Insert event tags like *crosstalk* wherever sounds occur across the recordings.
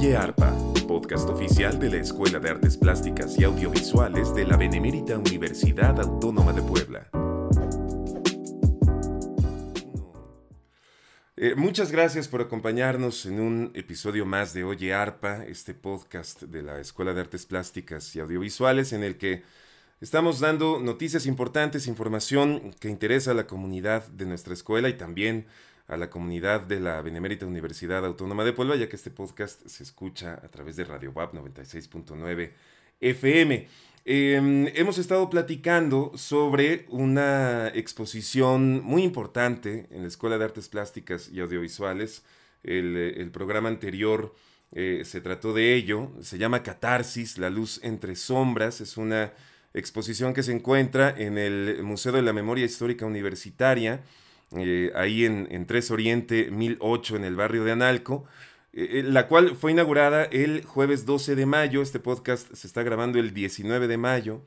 Oye Arpa, podcast oficial de la Escuela de Artes Plásticas y Audiovisuales de la Benemérita Universidad Autónoma de Puebla. Eh, muchas gracias por acompañarnos en un episodio más de Oye Arpa, este podcast de la Escuela de Artes Plásticas y Audiovisuales en el que estamos dando noticias importantes, información que interesa a la comunidad de nuestra escuela y también a la comunidad de la Benemérita Universidad Autónoma de Puebla, ya que este podcast se escucha a través de Radio WAP 96.9 FM. Em, hemos estado platicando sobre una exposición muy importante en la Escuela de Artes Plásticas y Audiovisuales. El, programa anterior eh, se trató de ello. Se llama Catarsis, la luz entre sombras. Es una exposición que se encuentra en el Museo de la Memoria Histórica Universitaria eh, ahí en, Tres Oriente 1008 en el barrio de Analco, eh, eh, la cual fue inaugurada el jueves 12 de mayo, este podcast se está grabando el 19 de mayo,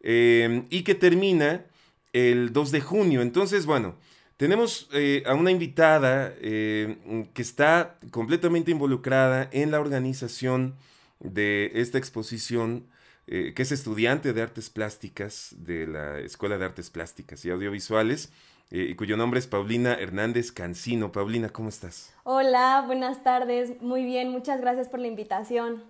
y que termina el 2 de junio. Entonces, bueno, tenemos a una invitada que está completamente involucrada en la organización de esta exposición, que es estudiante de artes plásticas de la Escuela de Artes Plásticas y Audiovisuales eh, cuyo nombre es Paulina Hernández Cancino. Paulina, ¿cómo estás? Hola, buenas tardes. Muy bien, muchas gracias por la invitación.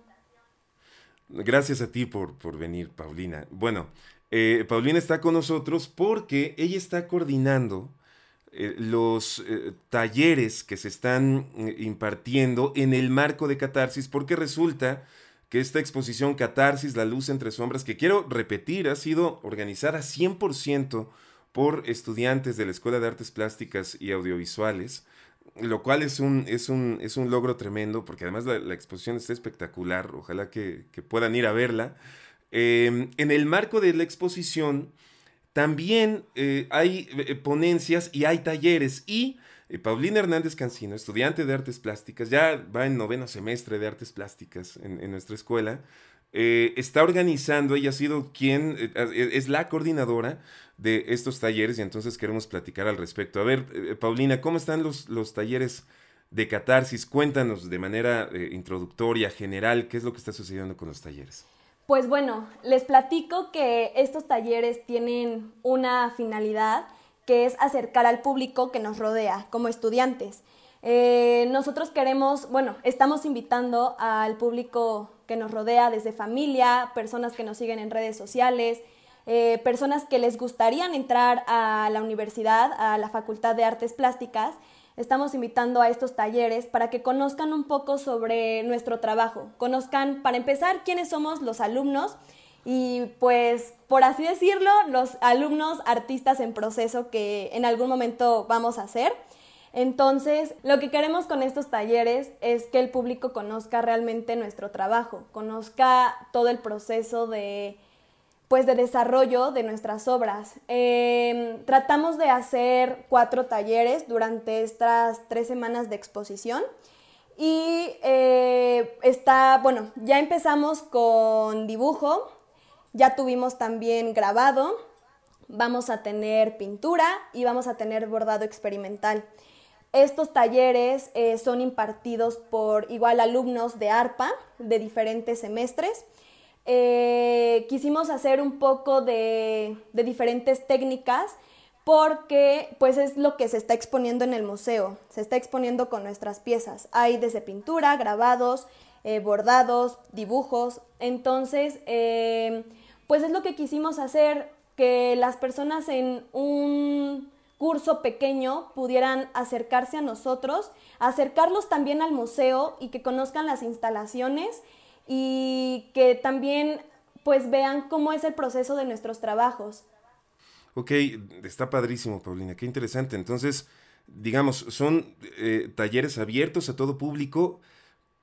Gracias a ti por, por venir, Paulina. Bueno, eh, Paulina está con nosotros porque ella está coordinando eh, los talleres que se están impartiendo en el marco de Catarsis, porque resulta que esta exposición Catarsis, la luz entre sombras, que quiero repetir, ha sido organizada 100% por estudiantes de la Escuela de Artes Plásticas y Audiovisuales, lo cual es un, es un, es un logro tremendo, porque además la, exposición está espectacular, ojalá que, puedan ir a verla. Em, en el marco de la exposición también eh, hay eh, ponencias y hay talleres y eh, Paulina Hernández Cancino, estudiante de artes plásticas, ya va en noveno semestre de artes plásticas en nuestra escuela, eh, está organizando, ella ha sido quien, eh, es la coordinadora de estos talleres y entonces queremos platicar al respecto. A ver, eh, Paulina, ¿cómo están los, los talleres de catarsis? Cuéntanos de manera introductoria, general, qué es lo que está sucediendo con los talleres. Pues bueno, les platico que estos talleres tienen una finalidad que es acercar al público que nos rodea como estudiantes. nosotros queremos, bueno, estamos invitando al público que nos rodea desde familia, personas que nos siguen en redes sociales, eh, personas que les gustaría entrar a la universidad, a la Facultad de Artes Plásticas. Estamos invitando a estos talleres para que conozcan un poco sobre nuestro trabajo, conozcan, para empezar, quiénes somos los alumnos y pues, por así decirlo, los alumnos artistas en proceso que en algún momento vamos a hacer. Entonces, lo que queremos con estos talleres es que el público conozca realmente nuestro trabajo, conozca todo el proceso de, pues, de desarrollo de nuestras obras. Em, tratamos de hacer cuatro talleres durante estas tres semanas de exposición. Y eh, está, bueno, ya empezamos con dibujo, ya tuvimos también grabado, vamos a tener pintura y vamos a tener bordado experimental. Estos talleres eh, son impartidos por igual alumnos de ARPA de diferentes semestres. Eh, quisimos hacer un poco de, diferentes técnicas porque pues es lo que se está exponiendo en el museo, se está exponiendo con nuestras piezas. Hay desde pintura, grabados, eh, bordados, dibujos. Entonces, pues es lo que quisimos hacer, que las personas en un curso pequeño pudieran acercarse a nosotros, acercarlos también al museo y que conozcan las instalaciones y que también pues vean cómo es el proceso de nuestros trabajos. Ok, está padrísimo, Paulina, qué interesante. Entonces, digamos, son eh, talleres abiertos a todo público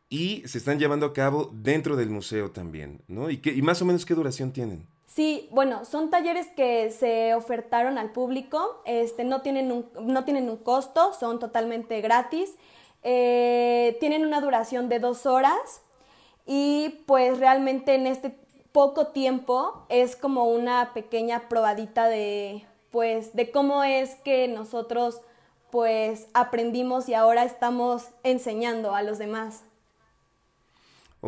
y se están llevando a cabo dentro del museo también, ¿no? ¿Y, qué, y más o menos qué duración tienen? Sí, bueno, son talleres que se ofertaron al público, este, no, tienen un, no tienen un costo, son totalmente gratis, eh, tienen una duración de dos horas y pues realmente en este poco tiempo es como una pequeña probadita de pues de cómo es que nosotros pues aprendimos y ahora estamos enseñando a los demás.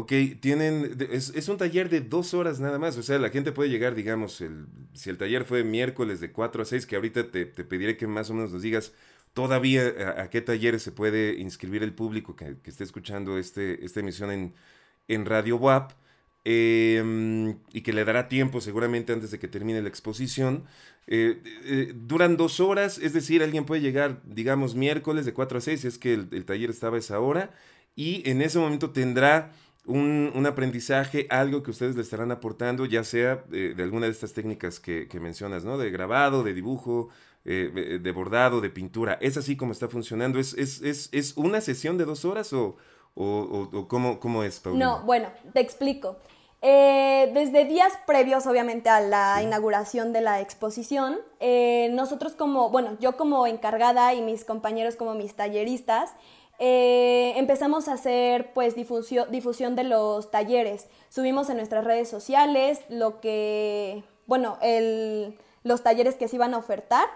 Ok, tienen, es, un taller de dos horas nada más, o sea, la gente puede llegar, digamos, el, si el taller fue miércoles de 4 a 6, que ahorita te, pediré que más o menos nos digas todavía a, qué talleres se puede inscribir el público que, esté escuchando este, esta emisión en, en Radio WAP, em, y que le dará tiempo seguramente antes de que termine la exposición. Eh, eh, duran dos horas, es decir, alguien puede llegar, digamos, miércoles de 4 a 6, si es que el, el taller estaba a esa hora, y en ese momento tendrá un, aprendizaje, algo que ustedes le estarán aportando, ya sea de, alguna de estas técnicas que, mencionas, ¿no? De grabado, de dibujo, eh, de bordado, de pintura. ¿Es así como está funcionando? ¿Es, es, es, una sesión de dos horas o, o, cómo, cómo, es, Paulina? No, bueno, te explico. Eh, desde días previos, obviamente, a la inauguración de la exposición, eh, nosotros como, bueno, yo como encargada y mis compañeros como mis talleristas, eh, empezamos a hacer pues difusión, difusión de los talleres. Subimos en nuestras redes sociales lo que, bueno, el, los talleres que se iban a ofertar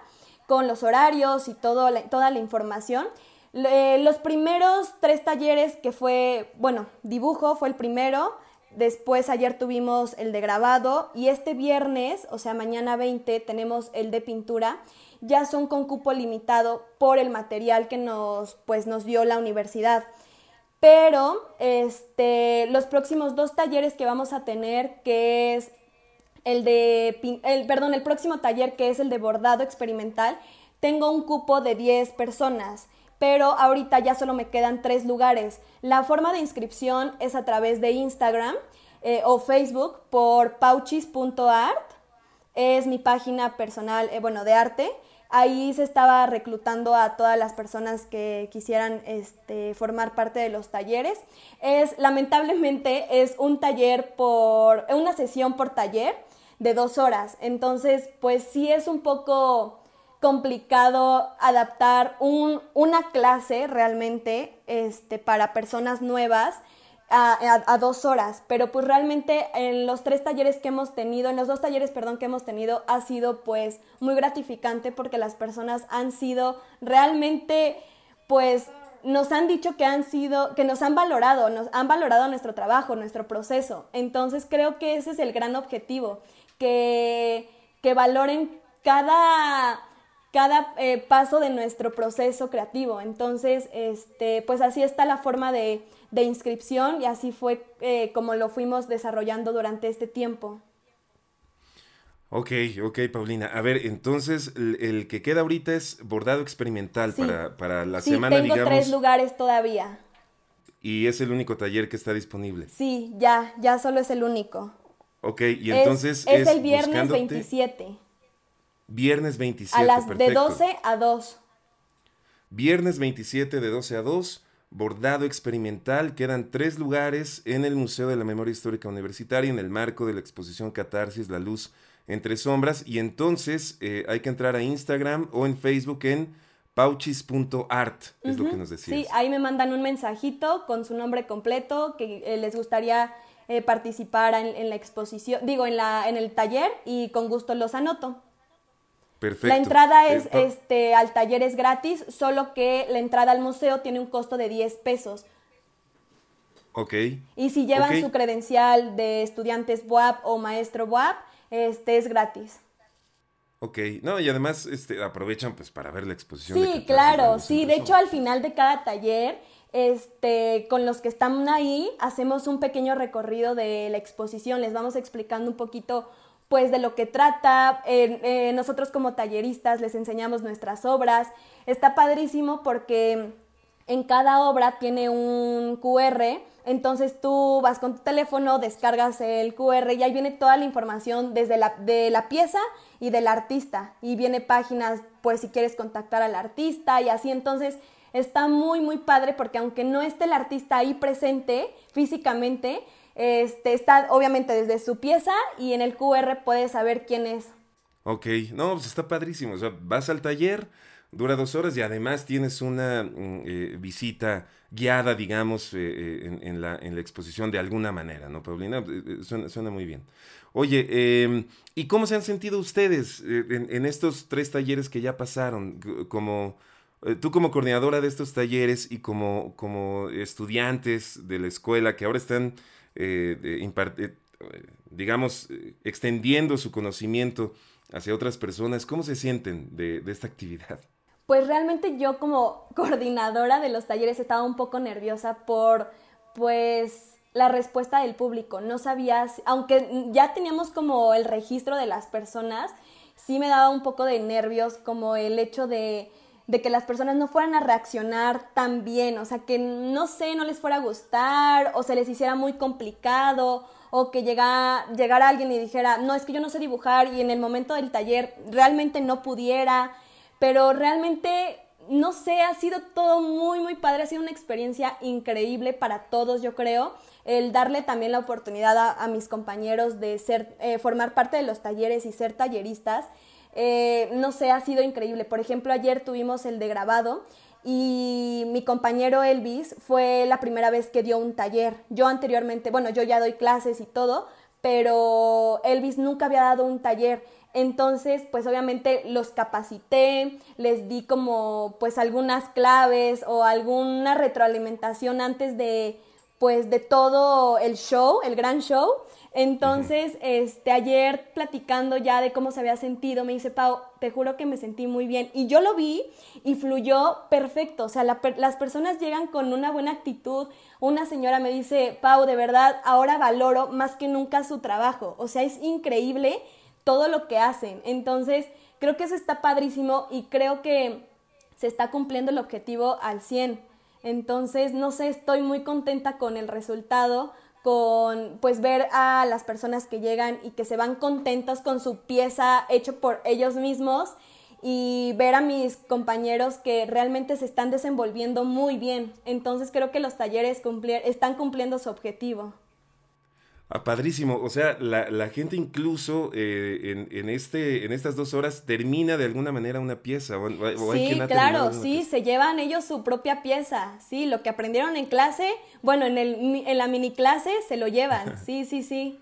con los horarios y toda la información. los primeros tres talleres que fue, bueno, dibujo fue el primero, después ayer tuvimos el de grabado y este viernes, o sea, mañana 20, tenemos el de pintura ya son con cupo limitado por el material que nos, pues, nos dio la universidad. Pero este, los próximos dos talleres que vamos a tener, que es el de, el, perdón, el próximo taller que es el de bordado experimental, tengo un cupo de 10 personas, pero ahorita ya solo me quedan tres lugares. La forma de inscripción es a través de Instagram eh, o Facebook por pauchis.art, es mi página personal, eh, bueno, de arte. Ahí se estaba reclutando a todas las personas que quisieran este, formar parte de los talleres. Es, lamentablemente, es un taller por, una sesión por taller de dos horas. Entonces, pues sí es un poco complicado adaptar una clase realmente este, para personas nuevas a, dos horas, pero pues realmente en los tres talleres que hemos tenido, en los dos talleres, perdón, que hemos tenido, ha sido pues muy gratificante porque las personas han sido realmente pues nos han dicho que han sido, que nos han valorado, nos han valorado nuestro trabajo, nuestro proceso. Entonces creo que ese es el gran objetivo, que, que valoren cada, cada eh, paso de nuestro proceso creativo. Entonces, este, pues así está la forma de, de inscripción y así fue eh, como lo fuimos desarrollando durante este tiempo. Ok, ok, Paulina. A ver, entonces el, que queda ahorita es bordado experimental para, para, la sí, semana, tengo tres lugares todavía. ¿Y es el único taller que está disponible? Sí, ya, ya solo es el único. Ok, y entonces es, es el viernes 27. Viernes 27. A las de 12 a 2. Viernes 27 de 12 a 2 bordado experimental. Quedan tres lugares en el Museo de la Memoria Histórica Universitaria en el marco de la exposición Catarsis, La Luz entre Sombras. Y entonces eh, hay que entrar a Instagram o en Facebook en pauchis.art, es lo que nos decías. Sí, ahí me mandan un mensajito con su nombre completo, que eh, les gustaría eh, participar en, en, la exposición, digo, en, la, en el taller y con gusto los anoto. La entrada es, este, al taller es gratis, solo que la entrada al museo tiene un costo de 10 pesos. Ok. Y si llevan su credencial de estudiantes BUAP o maestro BUAP, este es gratis. Ok, no, y además este, aprovechan pues para ver la exposición. Sí, claro, sí, de hecho al final de cada taller, este, con los que están ahí, hacemos un pequeño recorrido de la exposición, les vamos explicando un poquito pues de lo que trata. Eh, nosotros como talleristas les enseñamos nuestras obras. Está padrísimo porque en cada obra tiene un QR, entonces tú vas con tu teléfono, descargas el QR y ahí viene toda la información desde la, de la pieza y del artista. Y viene páginas, pues si quieres contactar al artista y así. Entonces está muy, muy padre porque aunque no esté el artista ahí presente físicamente, este, está obviamente desde su pieza y en el QR puedes saber quién es. Ok, no, pues está padrísimo. O sea, vas al taller, dura dos horas y además tienes una mm, eh, visita guiada, digamos, eh, eh, en, la, en, la, exposición de alguna manera, ¿no, Paulina? Suena, suena muy bien. Oye, em, ¿y cómo se han sentido ustedes en, en, estos tres talleres que ya pasaron? Como tú como coordinadora de estos talleres y como, como estudiantes de la escuela que ahora están, digamos, extendiendo su conocimiento hacia otras personas, ¿cómo se sienten de, de esta actividad? Pues realmente yo como *laughs* coordinadora de los talleres estaba un poco nerviosa por, pues, la respuesta del público. No sabía, aunque ya teníamos como el registro de las personas, sí me daba un poco de nervios como el hecho de, de que las personas no fueran a reaccionar tan bien, o sea, que no sé, no les fuera a gustar o se les hiciera muy complicado o que llegara, llegara alguien y dijera, no, es que yo no sé dibujar y en el momento del taller realmente no pudiera, pero realmente no sé, ha sido todo muy, muy padre, ha sido una experiencia increíble para todos, yo creo, el darle también la oportunidad a, mis compañeros de ser, eh, formar parte de los talleres y ser talleristas. Eh, no sé, ha sido increíble. Por ejemplo, ayer tuvimos el de grabado y mi compañero Elvis fue la primera vez que dio un taller. Yo anteriormente, bueno, yo ya doy clases y todo, pero Elvis nunca había dado un taller. Entonces, pues obviamente los capacité, les di como pues algunas claves o alguna retroalimentación antes de pues de todo el show, el gran show. Entonces, este, ayer platicando ya de cómo se había sentido, me dice, Pau, te juro que me sentí muy bien. Y yo lo vi y fluyó perfecto. O sea, las personas llegan con una buena actitud. Una señora me dice, Pau, de verdad, ahora valoro más que nunca su trabajo. O sea, es increíble todo lo que hacen. Entonces, creo que eso está padrísimo y creo que se está cumpliendo el objetivo al 100. Entonces, no sé, estoy muy contenta con el resultado, con pues ver a las personas que llegan y que se van contentos con su pieza hecho por ellos mismos y ver a mis compañeros que realmente se están desenvolviendo muy bien. Entonces creo que los talleres están cumpliendo su objetivo. Ah, padrísimo. O sea, la, gente incluso eh, en, este, en estas dos horas termina de alguna manera una pieza. sí, claro, sí, se llevan ellos su propia pieza. Sí, lo que aprendieron en clase, bueno, en, el, en la mini clase se lo llevan. *laughs* Sí, sí, sí.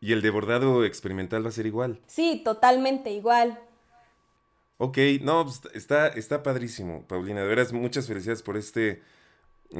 ¿Y el de bordado experimental va a ser igual? Sí, totalmente igual. Ok, no, pues, está, está padrísimo, Paulina. De veras, muchas felicidades por este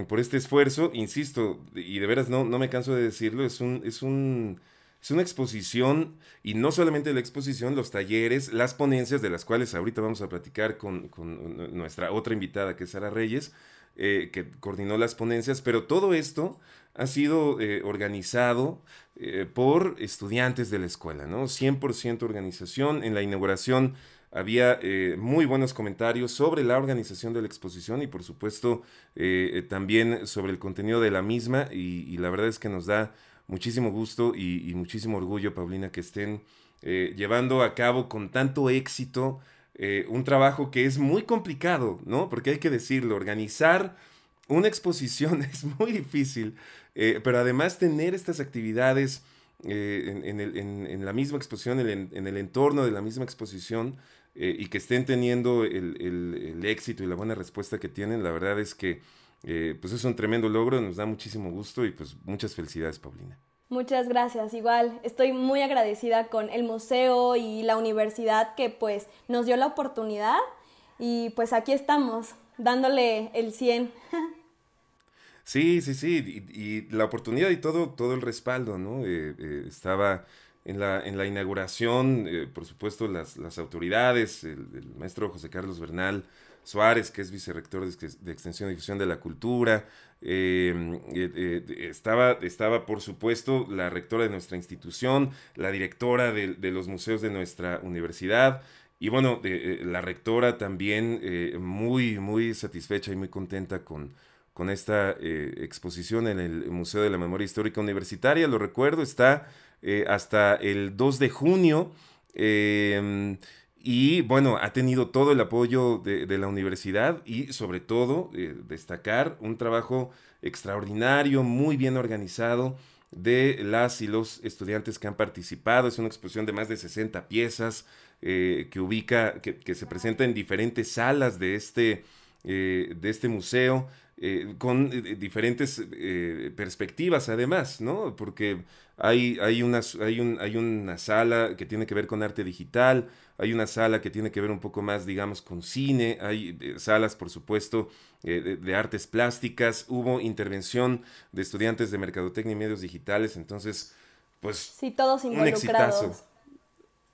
por este esfuerzo, insisto, y de veras no, no me canso de decirlo, es, un, es, un, es una exposición, y no solamente la exposición, los talleres, las ponencias, de las cuales ahorita vamos a platicar con, con nuestra otra invitada, que es Sara Reyes, eh, que coordinó las ponencias, pero todo esto ha sido eh, organizado eh, por estudiantes de la escuela, ¿no? 100% organización. En la inauguración había eh, muy buenos comentarios sobre la organización de la exposición y por supuesto eh, eh, también sobre el contenido de la misma y, la verdad es que nos da muchísimo gusto y, muchísimo orgullo, Paulina, que estén llevando a cabo con tanto éxito un trabajo que es muy complicado, ¿no? Porque hay que decirlo, organizar una exposición *laughs* es muy difícil, pero además tener estas actividades en, la misma exposición, en el entorno de la misma exposición, eh, y que estén teniendo el, éxito y la buena respuesta que tienen, la verdad es que eh, pues es un tremendo logro, nos da muchísimo gusto y pues muchas felicidades, Paulina. Muchas gracias, igual estoy muy agradecida con el museo y la universidad que pues nos dio la oportunidad y pues aquí estamos dándole el 100. *laughs* Sí, sí, sí, y, la oportunidad y todo, todo el respaldo, ¿no? Eh, estaba en la, en la inauguración, eh, por supuesto, las, las autoridades, el, maestro José Carlos Bernal Suárez, que es vicerrector de, Extensión y Difusión de la Cultura, eh, eh, estaba, estaba, por supuesto, la rectora de nuestra institución, la directora de, de los museos de nuestra universidad, y bueno, la rectora también muy, muy satisfecha y muy contenta con, con esta exposición en el Museo de la Memoria Histórica Universitaria. Lo recuerdo, está eh, hasta el 2 de junio. Em, y bueno, ha tenido todo el apoyo de, la universidad y sobre todo eh, destacar un trabajo extraordinario, muy bien organizado de las y los estudiantes que han participado. Es una exposición de más de 60 piezas eh, que ubica, que, se presenta en diferentes salas de este, de este museo. con diferentes perspectivas además, ¿no? Porque hay, hay, hay, un, hay una sala que tiene que ver con arte digital, hay una sala que tiene que ver un poco más, digamos, con cine, hay eh, salas, por supuesto, eh, de, artes plásticas, hubo intervención de estudiantes de mercadotecnia y medios digitales, entonces, pues... Sí, todos involucrados. Un exitazo.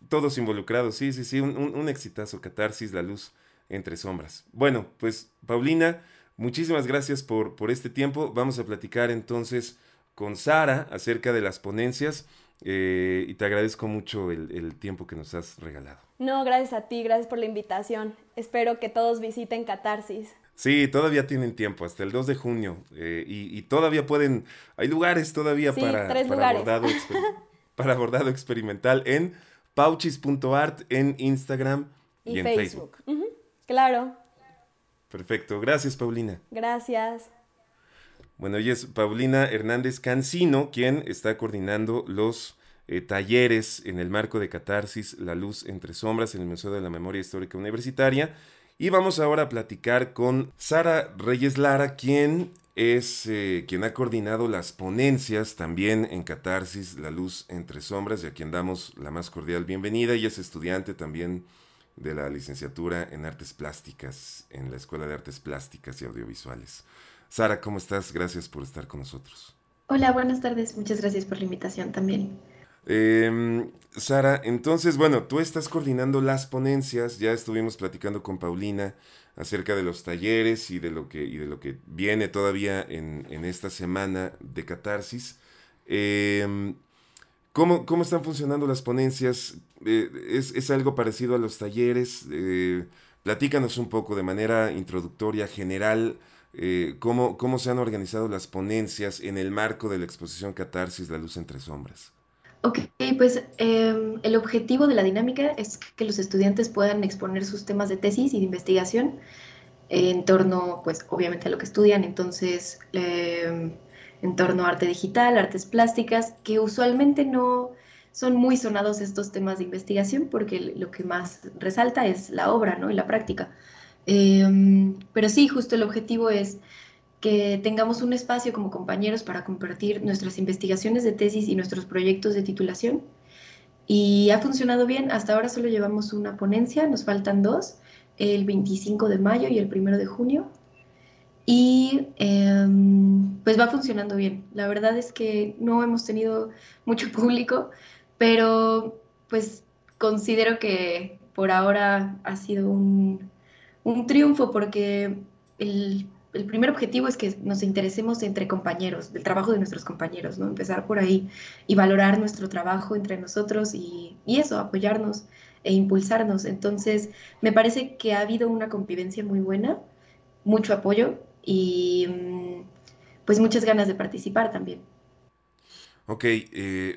Todos involucrados, sí, sí, sí, un, un exitazo, catarsis, la luz entre sombras. Bueno, pues, Paulina, muchísimas gracias por, por este tiempo. Vamos a platicar entonces con Sara acerca de las ponencias. Eh, y te agradezco mucho el, tiempo que nos has regalado. No, gracias a ti, gracias por la invitación. Espero que todos visiten Catarsis. Sí, todavía tienen tiempo, hasta el 2 de junio. Eh, y, todavía pueden, hay lugares todavía para, para, Bordado *laughs* para bordado experimental en pauchis.art en Instagram y, en Facebook. Claro. Perfecto, gracias Paulina. Gracias. Bueno, ella es Paulina Hernández Cancino, quien está coordinando los eh, talleres en el marco de Catarsis, La Luz entre Sombras en el Museo de la Memoria Histórica Universitaria. Y vamos ahora a platicar con Sara Reyes Lara, quien es eh, quien ha coordinado las ponencias también en Catarsis, La Luz entre Sombras, y a quien damos la más cordial bienvenida. Ella es estudiante también de la licenciatura en Artes Plásticas en la Escuela de Artes Plásticas y Audiovisuales. Sara, ¿cómo estás? Gracias por estar con nosotros. Hola, buenas tardes. Muchas gracias por la invitación también. Em, Sara, entonces, bueno, tú estás coordinando las ponencias, ya estuvimos platicando con Paulina acerca de los talleres y de lo que, y de lo que viene todavía en, esta semana de catarsis. Em, ¿cómo, están funcionando las ponencias? Eh, ¿es, algo parecido a los talleres? Eh, platícanos un poco de manera introductoria, general, eh, cómo, cómo se han organizado las ponencias en el marco de la exposición Catarsis, La Luz entre Sombras. Ok, pues em, el objetivo de la dinámica es que los estudiantes puedan exponer sus temas de tesis y de investigación en torno, pues obviamente a lo que estudian, entonces em, en torno a arte digital, artes plásticas, que usualmente no son muy sonados estos temas de investigación porque lo que más resalta es la obra ¿no? y la práctica. Em, pero sí, justo el objetivo es que tengamos un espacio como compañeros para compartir nuestras investigaciones de tesis y nuestros proyectos de titulación. Y ha funcionado bien, hasta ahora solo llevamos una ponencia, nos faltan dos, el 25 de mayo y el 1 de junio. Y em, pues va funcionando bien. La verdad es que no hemos tenido mucho *laughs* público, pero pues considero que por ahora ha sido un, un triunfo porque el, primer objetivo es que nos interesemos entre compañeros, del trabajo de nuestros compañeros, ¿no? Empezar por ahí y valorar nuestro trabajo entre nosotros y, eso, apoyarnos e impulsarnos. Entonces, me parece que ha habido una convivencia muy buena, mucho apoyo y mm, pues muchas ganas de participar también. Ok,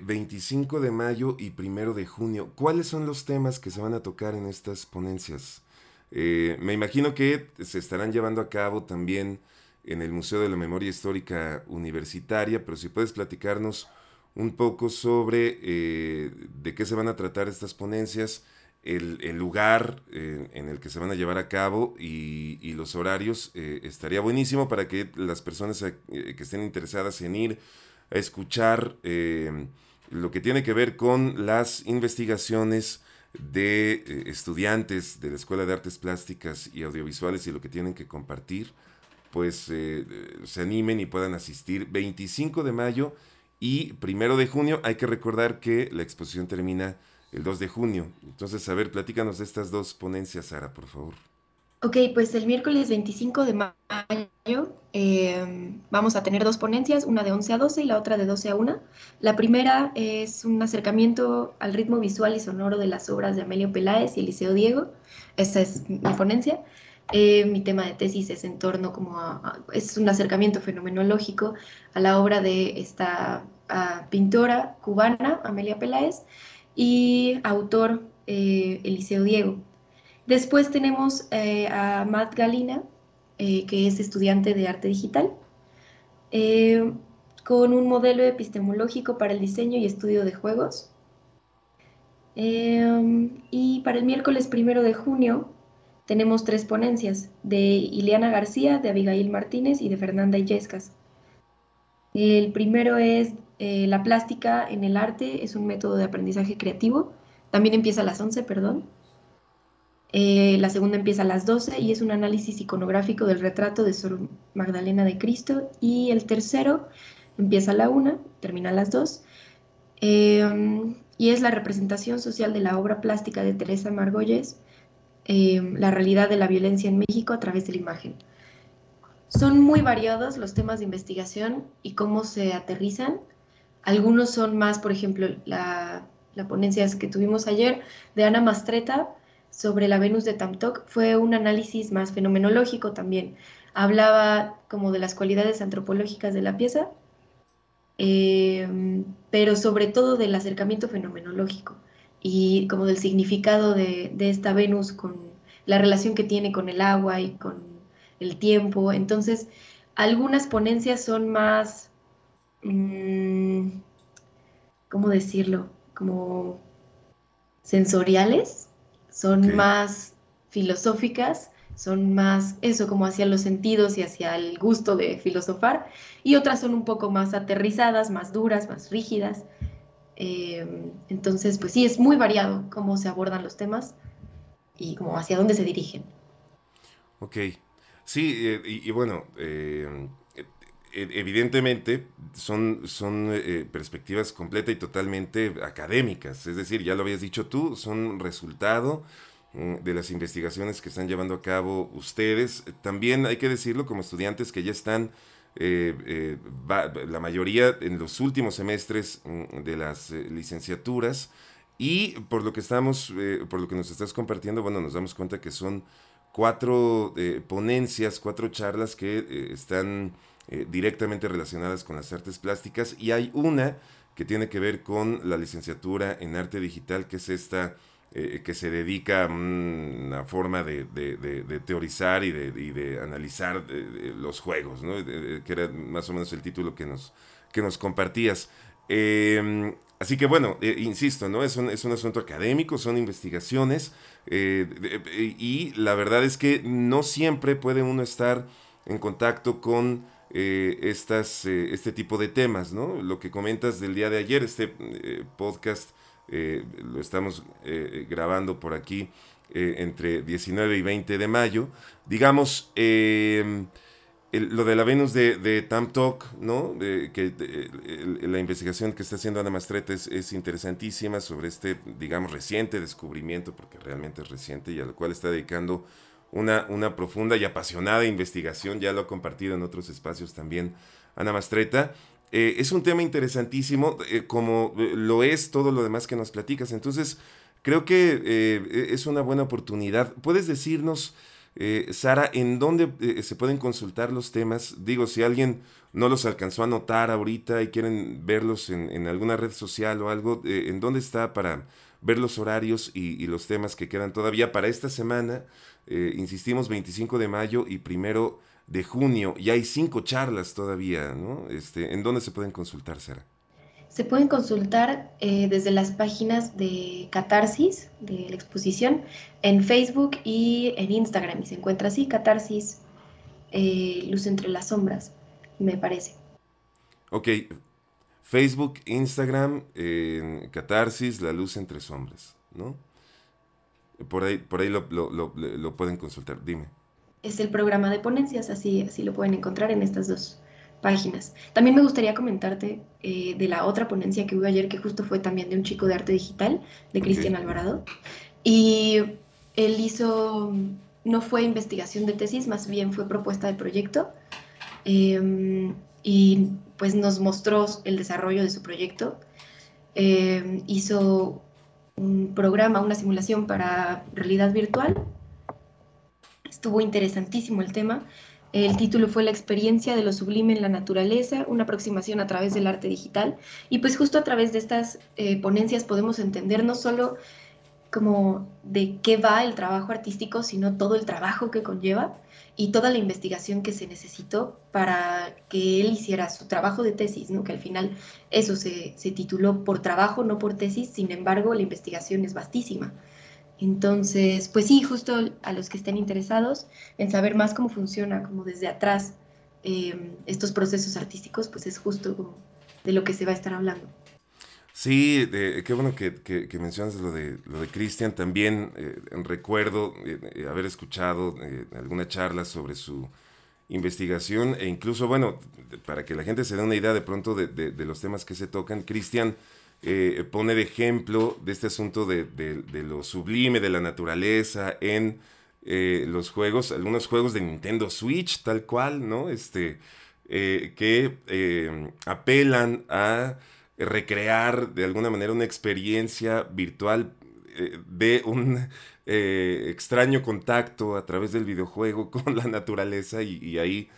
25 eh, de mayo y 1 de junio, ¿cuáles son los temas que se van a tocar en estas ponencias? Eh, me imagino que se estarán llevando a cabo también en el Museo de la Memoria Histórica Universitaria, pero si puedes platicarnos un poco sobre eh, de qué se van a tratar estas ponencias, el, lugar eh, en el que se van a llevar a cabo y, los horarios, estaría buenísimo para que las personas que estén interesadas en ir a escuchar lo que tiene que ver con las investigaciones de eh, estudiantes de la Escuela de Artes Plásticas y Audiovisuales y lo que tienen que compartir, pues eh, se animen y puedan asistir 25 de mayo y primero de junio. Hay que recordar que la exposición termina el 2 de junio. Entonces, a ver, platícanos de estas dos ponencias, Sara, por favor. Ok, pues el miércoles 25 de mayo em, vamos a tener dos ponencias, una de 11 a 12 y la otra de 12 a 1. La primera es un acercamiento al ritmo visual y sonoro de las obras de Amelio Peláez y Eliseo Diego. Esta es mi ponencia. Eh, mi tema de tesis es en torno como a, es un acercamiento fenomenológico a la obra de esta pintora cubana, Amelia Peláez, y autor eh, Eliseo Diego. Después tenemos eh, a Matt Galina, eh, que es estudiante de arte digital, con un modelo epistemológico para el diseño y estudio de juegos. y para el miércoles primero de junio tenemos tres ponencias, de Ileana García, de Abigail Martínez y de Fernanda Illescas. El primero es eh, la plástica en el arte, es un método de aprendizaje creativo. También empieza a las 11, perdón. Eh, la segunda empieza a las 12 y es un análisis iconográfico del retrato de Sor Magdalena de Cristo. Y el tercero empieza a la 1, termina a las 2. Eh, y es la representación social de la obra plástica de Teresa Margolles, la realidad de la violencia en México a través de la imagen. Son muy variados los temas de investigación y cómo se aterrizan. Algunos son más, por ejemplo, la, la ponencia que tuvimos ayer de Ana Mastreta sobre la Venus de Tamtok fue un análisis más fenomenológico también. Hablaba como de las cualidades antropológicas de la pieza, em, pero sobre todo del acercamiento fenomenológico y como del significado de, de esta Venus con la relación que tiene con el agua y con el tiempo. Entonces, algunas ponencias son más, mm, ¿cómo decirlo? Como sensoriales, son más filosóficas, son más eso, como hacia los sentidos y hacia el gusto de filosofar, y otras son un poco más aterrizadas, más duras, más rígidas. Em, entonces, pues sí, es muy variado cómo se abordan los temas y como hacia dónde se dirigen. Ok, Sí, eh, y, bueno, eh, evidentemente son, son eh, perspectivas completa y totalmente académicas, es decir, ya lo habías dicho tú, son resultado mm, de las investigaciones que están llevando a cabo ustedes. También hay que decirlo como estudiantes que ya están, la mayoría en los últimos semestres mm, de las licenciaturas y por lo que estamos, por lo que nos estás compartiendo, bueno, nos damos cuenta que son cuatro eh, ponencias, cuatro charlas que eh, están eh, directamente relacionadas con las artes plásticas y hay una que tiene que ver con la licenciatura en arte digital, que es esta que se dedica a una forma de, teorizar y de, analizar los juegos, ¿no? que era más o menos el título que nos, que nos compartías. Em, así que bueno, insisto, ¿no? Es un, es un asunto académico, son investigaciones, eh, y la verdad es que no siempre puede uno estar en contacto con eh, estas, eh, este tipo de temas, ¿no? Lo que comentas del día de ayer, este podcast lo estamos grabando por aquí entre 19 y 20 de mayo. Digamos, lo de la Venus de, de Tam Talk, ¿no? que la investigación que está haciendo Ana Mastreta es, interesantísima sobre este, digamos, reciente descubrimiento, porque realmente es reciente y al cual está dedicando una, una profunda y apasionada investigación, ya lo ha compartido en otros espacios también Ana Mastreta. Eh, es un tema interesantísimo, eh, como eh, lo es todo lo demás que nos platicas. Entonces, creo que es una buena oportunidad. ¿Puedes decirnos... Sara, ¿en dónde se pueden consultar los temas? Digo, si alguien no los alcanzó a notar ahorita y quieren verlos en, alguna red social o algo, ¿en dónde está para ver los horarios y, los temas que quedan todavía para esta semana? insistimos, 25 de mayo y primero de junio, y hay cinco charlas todavía, ¿no? Este, ¿En dónde se pueden consultar, Sara? Se pueden consultar eh, desde las páginas de Catarsis, de la exposición, en Facebook y en Instagram. Y se encuentra así, Catarsis, eh, Luz entre las sombras, me parece. Ok, Facebook, Instagram, Catarsis, La Luz entre Sombras, ¿no? Por ahí, por ahí lo, lo, pueden consultar, dime. Es el programa de ponencias, así, así lo pueden encontrar en estas dos páginas. También me gustaría comentarte eh, de la otra ponencia que hubo ayer, que justo fue también de un chico de arte digital, de Cristian Alvarado. Y él hizo, no fue investigación de tesis, más bien fue propuesta de proyecto. Em, y pues nos mostró el desarrollo de su proyecto. Em, hizo un programa, una simulación para realidad virtual. Estuvo interesantísimo el tema. El título fue La experiencia de lo sublime en la naturaleza, una aproximación a través del arte digital. Y pues justo a través de estas eh, ponencias podemos entender no solo como de qué va el trabajo artístico, sino todo el trabajo que conlleva y toda la investigación que se necesitó para que él hiciera su trabajo de tesis, ¿no? que al final eso se, se tituló por trabajo, no por tesis, sin embargo la investigación es vastísima. Entonces, pues sí, justo a los que estén interesados en saber más cómo funciona, como desde atrás, eh, estos procesos artísticos, pues es justo de lo que se va a estar hablando. Sí, qué bueno que, mencionas lo de lo de Cristian. También eh, recuerdo eh, haber escuchado alguna charla sobre su investigación e incluso, bueno, para que la gente se dé una idea de pronto de, de los temas que se tocan, Cristian eh, pone de ejemplo de este asunto de, lo sublime de la naturaleza en eh, los juegos, algunos juegos de Nintendo Switch, tal cual, ¿no? Este, eh, que apelan a recrear de alguna manera una experiencia virtual de un extraño contacto a través del videojuego *laughs* con la naturaleza y ahí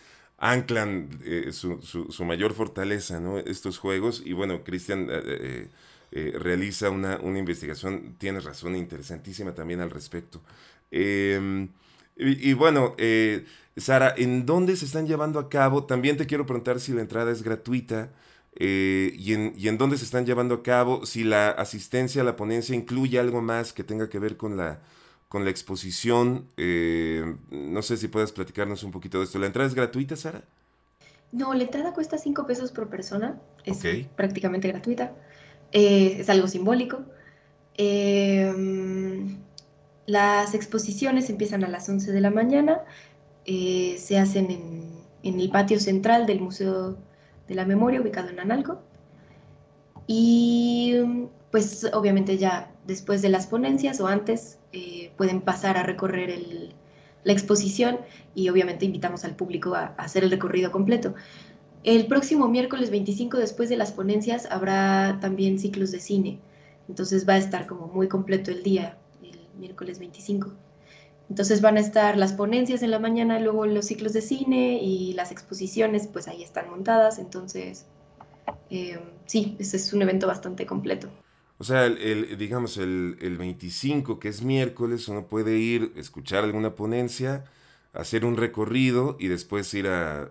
anclan eh, su, su, mayor fortaleza, ¿no? Estos juegos. Y bueno, Cristian eh, eh, realiza una, una, investigación, tienes razón, interesantísima también al respecto. Em, y, bueno, Sara, ¿en dónde se están llevando a cabo? También te quiero preguntar si la entrada es gratuita. Y, en, y en dónde se están llevando a cabo, si la asistencia a la ponencia incluye algo más que tenga que ver con la, con la exposición. Eh, no sé si puedes platicarnos un poquito de esto. ¿La entrada es gratuita, Sara? No, la entrada cuesta 5 pesos por persona. Es prácticamente gratuita. Eh, es algo simbólico. Em, las exposiciones empiezan a las 11 de la mañana. Eh, se hacen en, en, el patio central del Museo de la Memoria, ubicado en Analco. Y pues obviamente ya después de las ponencias o antes eh, pueden pasar a recorrer la exposición y obviamente invitamos al público a, hacer el recorrido completo. El próximo miércoles 25, después de las ponencias, habrá también ciclos de cine. Entonces va a estar como muy completo el día, el miércoles 25. Entonces van a estar las ponencias en la mañana, luego los ciclos de cine y las exposiciones, pues ahí están montadas. Entonces, eh, sí, ese es un evento bastante completo. O sea, el, digamos, el, el, 25, que es miércoles, uno puede ir, escuchar alguna ponencia, hacer un recorrido y después ir a,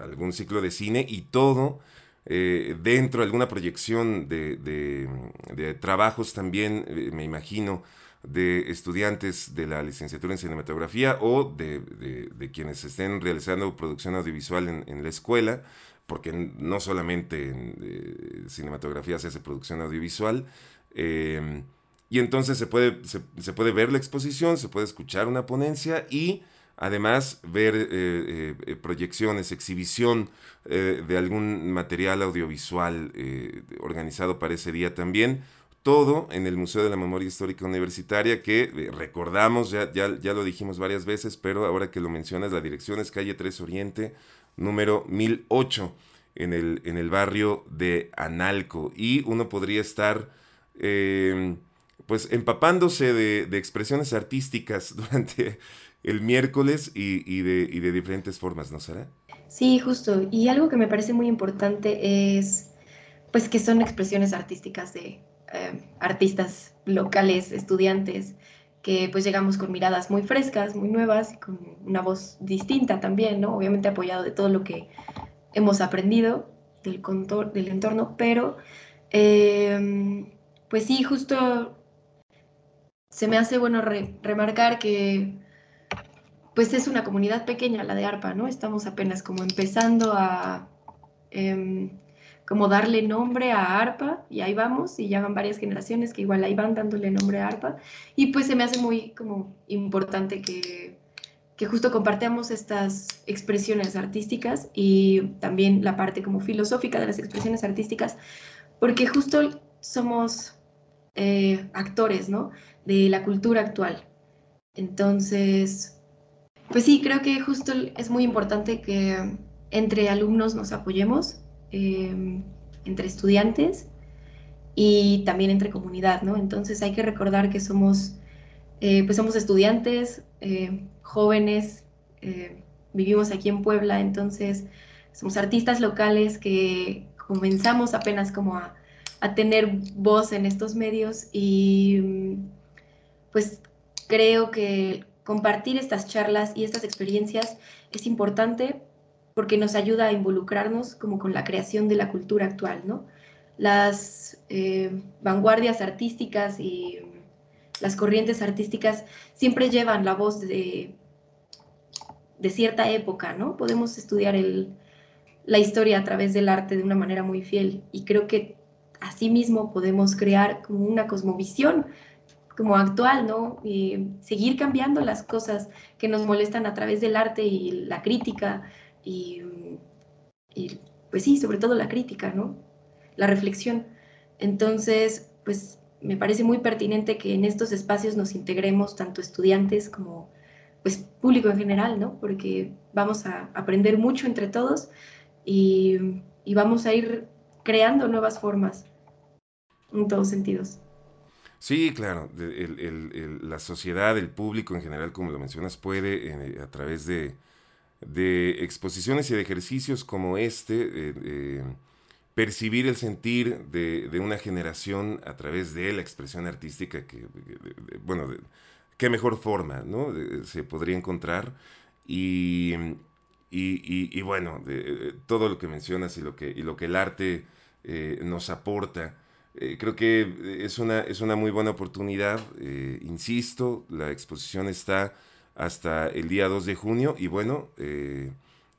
algún ciclo de cine y todo eh, dentro de alguna proyección de, de, trabajos también, eh, me imagino, de estudiantes de la licenciatura en cinematografía o de, quienes estén realizando producción audiovisual en, en la escuela porque no solamente en eh, cinematografía se hace producción audiovisual. Em, y entonces se puede, se, puede ver la exposición, se puede escuchar una ponencia y además ver eh, eh, proyecciones, exhibición de algún material audiovisual organizado para ese día también. Todo en el Museo de la Memoria Histórica Universitaria, que recordamos, ya, ya, ya lo dijimos varias veces, pero ahora que lo mencionas, la dirección es calle 3 Oriente, número 1008 en el, en el barrio de Analco. Y uno podría estar em, pues empapándose de, expresiones artísticas *laughs* durante el miércoles y, de, de, diferentes formas, ¿no será? Sí, justo. Y algo que me parece muy importante es pues que son expresiones artísticas de em, artistas locales, estudiantes, que pues llegamos con miradas muy frescas, muy nuevas, con una voz distinta también, ¿no? Obviamente apoyado de todo lo que hemos aprendido del, del entorno, pero em, pues sí, justo se me hace bueno remarcar que pues es una comunidad pequeña la de ARPA, ¿no? Estamos apenas como empezando a em, como darle nombre a ARPA y ahí vamos y ya van varias generaciones que igual ahí van dándole nombre a ARPA y pues se me hace muy como importante que, que justo compartamos estas expresiones artísticas y también la parte como filosófica de las expresiones artísticas porque justo somos eh, actores, ¿no? De la cultura actual. Entonces, pues sí, creo que justo es muy importante que entre alumnos nos apoyemos Em, entre estudiantes y también entre comunidad, ¿no? Entonces hay que recordar que somos, eh, pues somos estudiantes, eh, jóvenes, eh, vivimos aquí en Puebla, entonces somos artistas locales que comenzamos apenas como a, a tener voz en estos medios y pues creo que compartir estas charlas y estas experiencias es importante porque nos ayuda a involucrarnos como con la creación de la cultura actual, ¿no? Las eh, vanguardias artísticas y las corrientes artísticas siempre llevan la voz de, de cierta época, ¿no? Podemos estudiar el, la historia a través del arte de una manera muy fiel y creo que asimismo podemos crear como una cosmovisión como actual, ¿no? Y seguir cambiando las cosas que nos molestan a través del arte y la crítica y, pues sí, sobre todo la crítica, ¿no? La reflexión. Entonces, pues me parece muy pertinente que en estos espacios nos integremos tanto estudiantes como pues público en general, ¿no? Porque vamos a aprender mucho entre todos y, y vamos a ir creando nuevas formas en todos sentidos. Sí, claro, la sociedad, el público en general, como lo mencionas, puede eh, a través de, de, exposiciones y de ejercicios como este eh, eh, percibir el sentir de, de, una generación a través de la expresión artística que, bueno, qué mejor forma, ¿no? se podría encontrar y, y, y bueno, todo lo que mencionas y lo que, y lo que el arte nos aporta eh, creo que es una, es una muy buena oportunidad. Eh, insisto, la exposición está hasta el día 2 de junio y bueno, eh,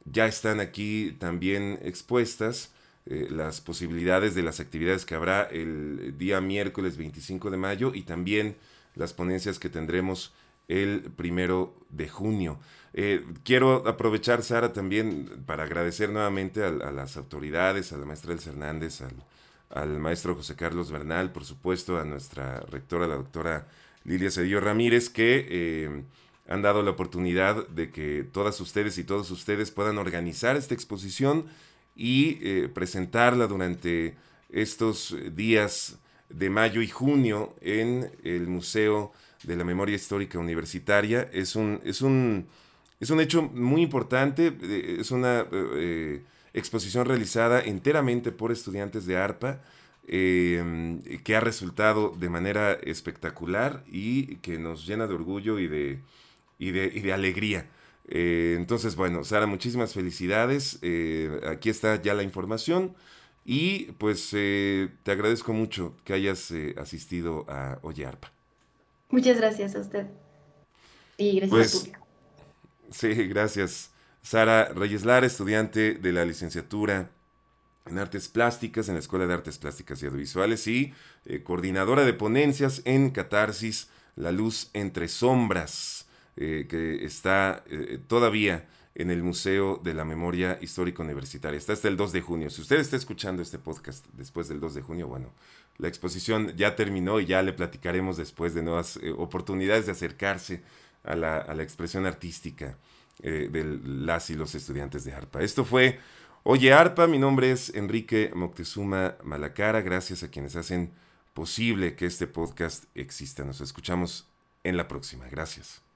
ya están aquí también expuestas las posibilidades de las actividades que habrá el día miércoles 25 de mayo y también las ponencias que tendremos el primero de junio. quiero aprovechar, Sara, también para agradecer nuevamente a, a, las autoridades, a la maestra Elsa Hernández, al, al maestro José Carlos Bernal, por supuesto, a nuestra rectora, la doctora Lilia Cedillo Ramírez, que eh, han dado la oportunidad de que todas ustedes y todos ustedes puedan organizar esta exposición y eh, presentarla durante estos días de mayo y junio en el Museo de la Memoria Histórica Universitaria. Es un, es un, es un hecho muy importante, eh, es una exposición realizada enteramente por estudiantes de ARPA, que ha resultado de manera espectacular y que nos llena de orgullo y de, y de, alegría. Eh, entonces, bueno, Sara, muchísimas felicidades. Eh, aquí está ya la información. Y pues eh, te agradezco mucho que hayas asistido a Oye Arpa. Muchas gracias a usted. Y gracias pues, público. Sí, gracias. Sara Reyes Lara, estudiante de la licenciatura en Artes Plásticas en la Escuela de Artes Plásticas y Audiovisuales y eh, coordinadora de ponencias en Catarsis, La Luz entre Sombras, eh, que está eh, todavía en el Museo de la Memoria Histórica Universitaria. Está hasta el 2 de junio. Si usted está escuchando este podcast después del 2 de junio, bueno, la exposición ya terminó y ya le platicaremos después de nuevas oportunidades de acercarse a la, a la expresión artística eh, de las y los estudiantes de ARPA. Esto fue Oye ARPA, mi nombre es Enrique Moctezuma Malacara, gracias a quienes hacen posible que este podcast exista. Nos escuchamos en la próxima. Gracias.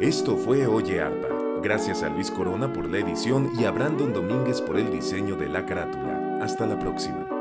Esto fue Oye ARPA. Gracias a Luis Corona por la edición y a Brandon Domínguez por el diseño de la carátula. Hasta la próxima.